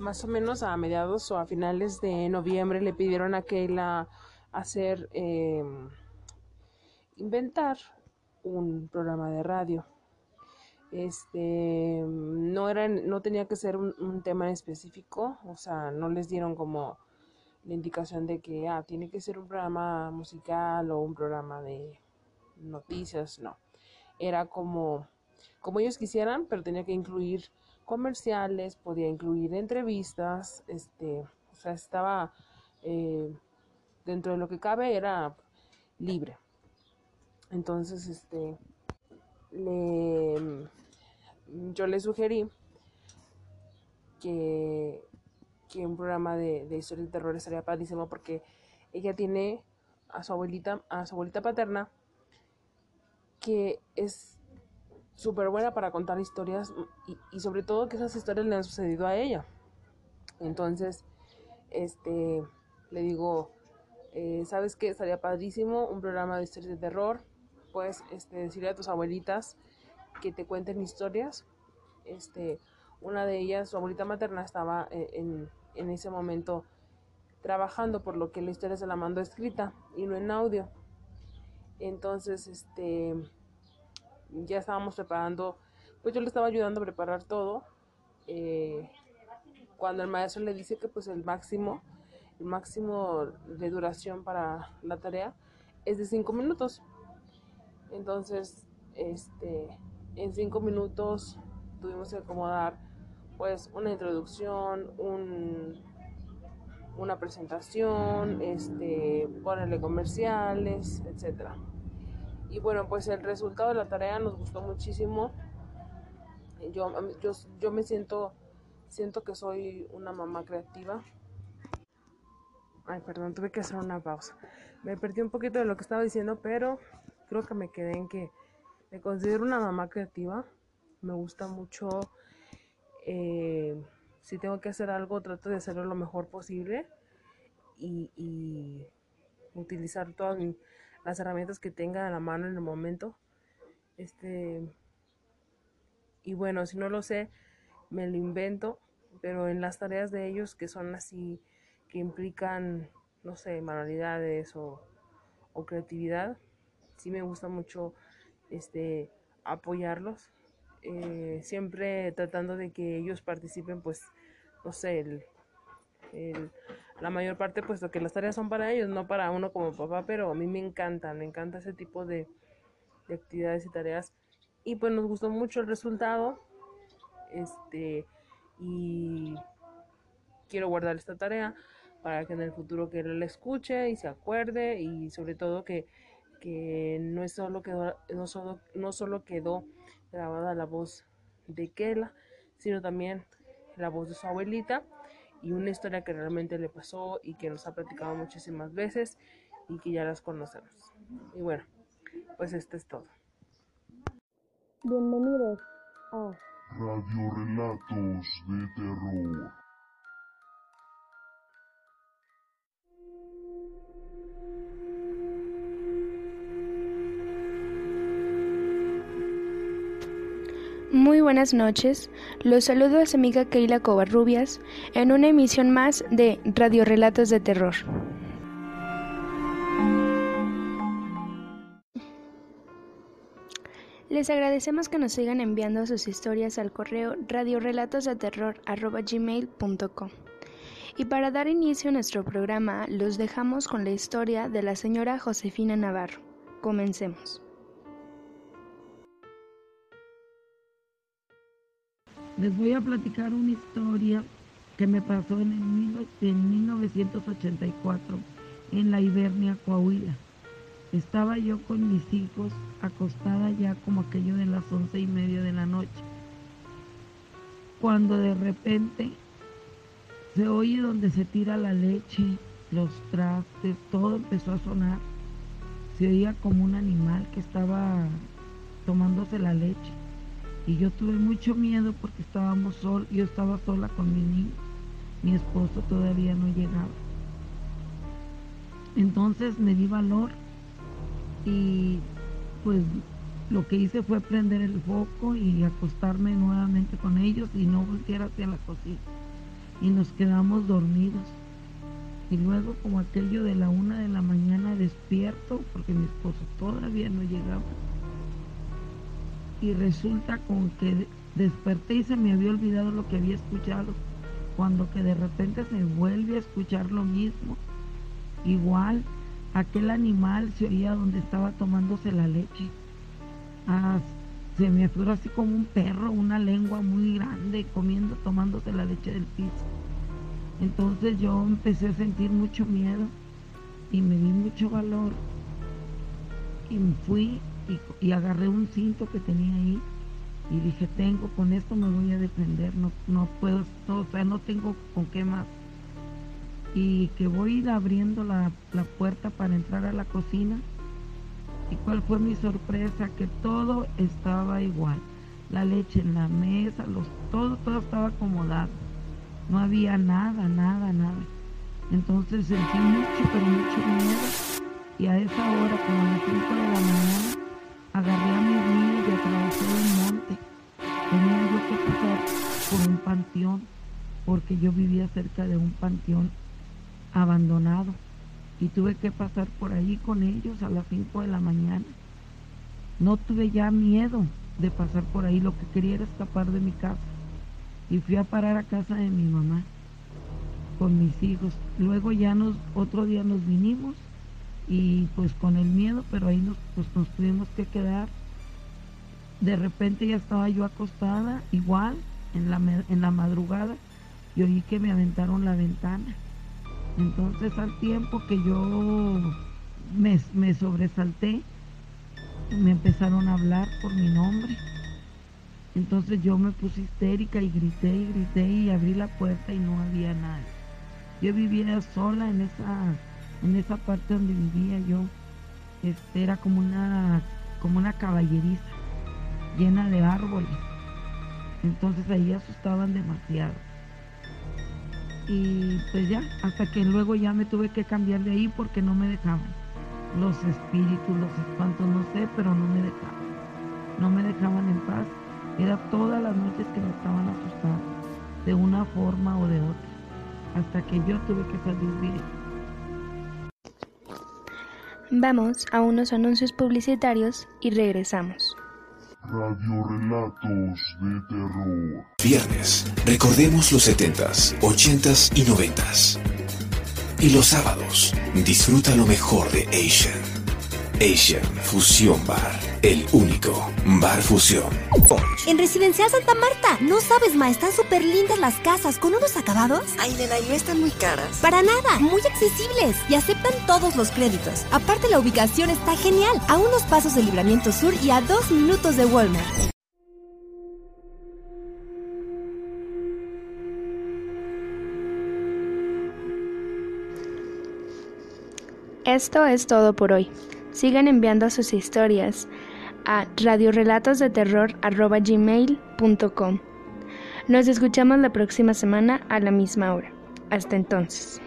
más o menos a mediados o a finales de noviembre le pidieron a Keila hacer, em, inventar un programa de radio. Este, no era, no tenía que ser un, tema en específico, o sea, no les dieron como la indicación de que, ah, tiene que ser un programa musical o un programa de noticias, no. Era como, como ellos quisieran, pero tenía que incluir comerciales, podía incluir entrevistas, este, o sea, estaba eh, dentro de lo que cabe, era libre. Entonces, este, le, yo le sugerí que, que un programa de, de historia de terror estaría padrísimo porque ella tiene a su abuelita, a su abuelita paterna, que es súper buena para contar historias y, sobre todo que esas historias le han sucedido a ella. Entonces, este, le digo, eh, ¿sabes qué? Estaría padrísimo un programa de historias de terror puedes este, decirle a tus abuelitas que te cuenten historias. Este, una de ellas, su abuelita materna, estaba eh, en, en ese momento trabajando, por lo que la historia se la mandó escrita y no en audio. Entonces, este, ya estábamos preparando, pues yo le estaba ayudando a preparar todo. Eh, cuando el maestro le dice que pues el máximo, el máximo de duración para la tarea es de cinco minutos. Entonces, este, en cinco minutos tuvimos que acomodar pues una introducción, un, una presentación, este, ponerle comerciales, etcétera. Y bueno, pues el resultado de la tarea nos gustó muchísimo. Yo, yo, yo me siento, siento que soy una mamá creativa. Ay, perdón, tuve que hacer una pausa. Me perdí un poquito de lo que estaba diciendo, pero creo que me quedé en que me considero una mamá creativa. Me gusta mucho. Eh, si tengo que hacer algo, trato de hacerlo lo mejor posible y, utilizar todas las herramientas que tenga a la mano en el momento. Este. Y bueno, si no lo sé, me lo invento, pero en las tareas de ellos que son así, que implican, no sé, manualidades o, o creatividad, sí me gusta mucho este apoyarlos eh, siempre tratando de que ellos participen pues no sé la mayor parte puesto que las tareas son para ellos no para uno como papá pero a mí me encanta me encanta ese tipo de, de actividades y tareas. Y pues nos gustó mucho el resultado este y quiero guardar esta tarea para que en el futuro que él la escuche y se acuerde y sobre todo que que no, es solo quedó, no, solo, no solo quedó grabada la voz de Kela, sino también la voz de su abuelita y una historia que realmente le pasó y que nos ha platicado muchísimas veces y que ya las conocemos. Y bueno, pues esto es todo. Bienvenidos a Radio Relatos de Terror. Muy buenas noches, los saludo a su amiga Keila Covarrubias en una emisión más de Radio Relatos de Terror. Les agradecemos que nos sigan enviando sus historias al correo radiorelatosdeterror.gmail.com Y para dar inicio a nuestro programa, los dejamos con la historia de la señora Josefina Navarro. Comencemos. Les voy a platicar una historia que me pasó en, en 1984 en la Ibernia, Coahuila. Estaba yo con mis hijos acostada ya como aquello de las once y media de la noche. Cuando de repente se oye donde se tira la leche, los trastes, todo empezó a sonar. Se oía como un animal que estaba tomándose la leche. Y yo tuve mucho miedo porque estábamos sol, yo estaba sola con mi niño, mi esposo todavía no llegaba. Entonces me di valor y pues lo que hice fue prender el foco y acostarme nuevamente con ellos y no voltear hacia la cocina. y nos quedamos dormidos. Y luego como aquello de la una de la mañana despierto, porque mi esposo todavía no llegaba. Y resulta con que desperté y se me había olvidado lo que había escuchado. Cuando que de repente se vuelve a escuchar lo mismo. Igual, aquel animal se oía donde estaba tomándose la leche. Ah, se me figuró así como un perro, una lengua muy grande, comiendo, tomándose la leche del piso. Entonces yo empecé a sentir mucho miedo y me di mucho valor y me fui y, agarré un cinto que tenía ahí y dije, tengo, con esto me voy a defender, no, no puedo, no, o sea, no tengo con qué más. Y que voy abriendo la, la puerta para entrar a la cocina. ¿Y cuál fue mi sorpresa? Que todo estaba igual. La leche en la mesa, los, todo, todo estaba acomodado. No había nada, nada, nada. Entonces sentí mucho, pero mucho miedo. Y a esa hora, como a las 5 de la mañana, agarré a mis niños y atravesé el monte. Tenía yo que pasar por un panteón, porque yo vivía cerca de un panteón abandonado. Y tuve que pasar por ahí con ellos a las 5 de la mañana. No tuve ya miedo de pasar por ahí, lo que quería era escapar de mi casa. Y fui a parar a casa de mi mamá con mis hijos. Luego ya nos, otro día nos vinimos y pues con el miedo, pero ahí nos, pues nos tuvimos que quedar. De repente ya estaba yo acostada, igual, en la, en la madrugada, y oí que me aventaron la ventana. Entonces al tiempo que yo me, me sobresalté, me empezaron a hablar por mi nombre. Entonces yo me puse histérica y grité y grité y abrí la puerta y no había nadie. Yo vivía sola en esa, en esa parte donde vivía yo. Este era como una, como una caballeriza llena de árboles. Entonces ahí asustaban demasiado. Y pues ya, hasta que luego ya me tuve que cambiar de ahí porque no me dejaban. Los espíritus, los espantos, no sé, pero no me dejaban. No me dejaban en paz. Era todas las noches que me estaban asustando, de una forma o de otra, hasta que yo tuve que salir bien. Vamos a unos anuncios publicitarios y regresamos. Radiorelatos de terror. Viernes, recordemos los 70s, 80s y 90s. Y los sábados, disfruta lo mejor de Asian. Asian Fusión Bar, el único bar fusión. En Residencial Santa Marta, no sabes, ma, están súper lindas las casas con unos acabados. Ay, nena, ¿y no están muy caras? Para nada, muy accesibles y aceptan todos los créditos. Aparte, la ubicación está genial, a unos pasos del Libramiento Sur y a dos minutos de Walmart. Esto es todo por hoy. Sigan enviando sus historias a radiorelatosdeterror.gmail.com. Nos escuchamos la próxima semana a la misma hora. Hasta entonces.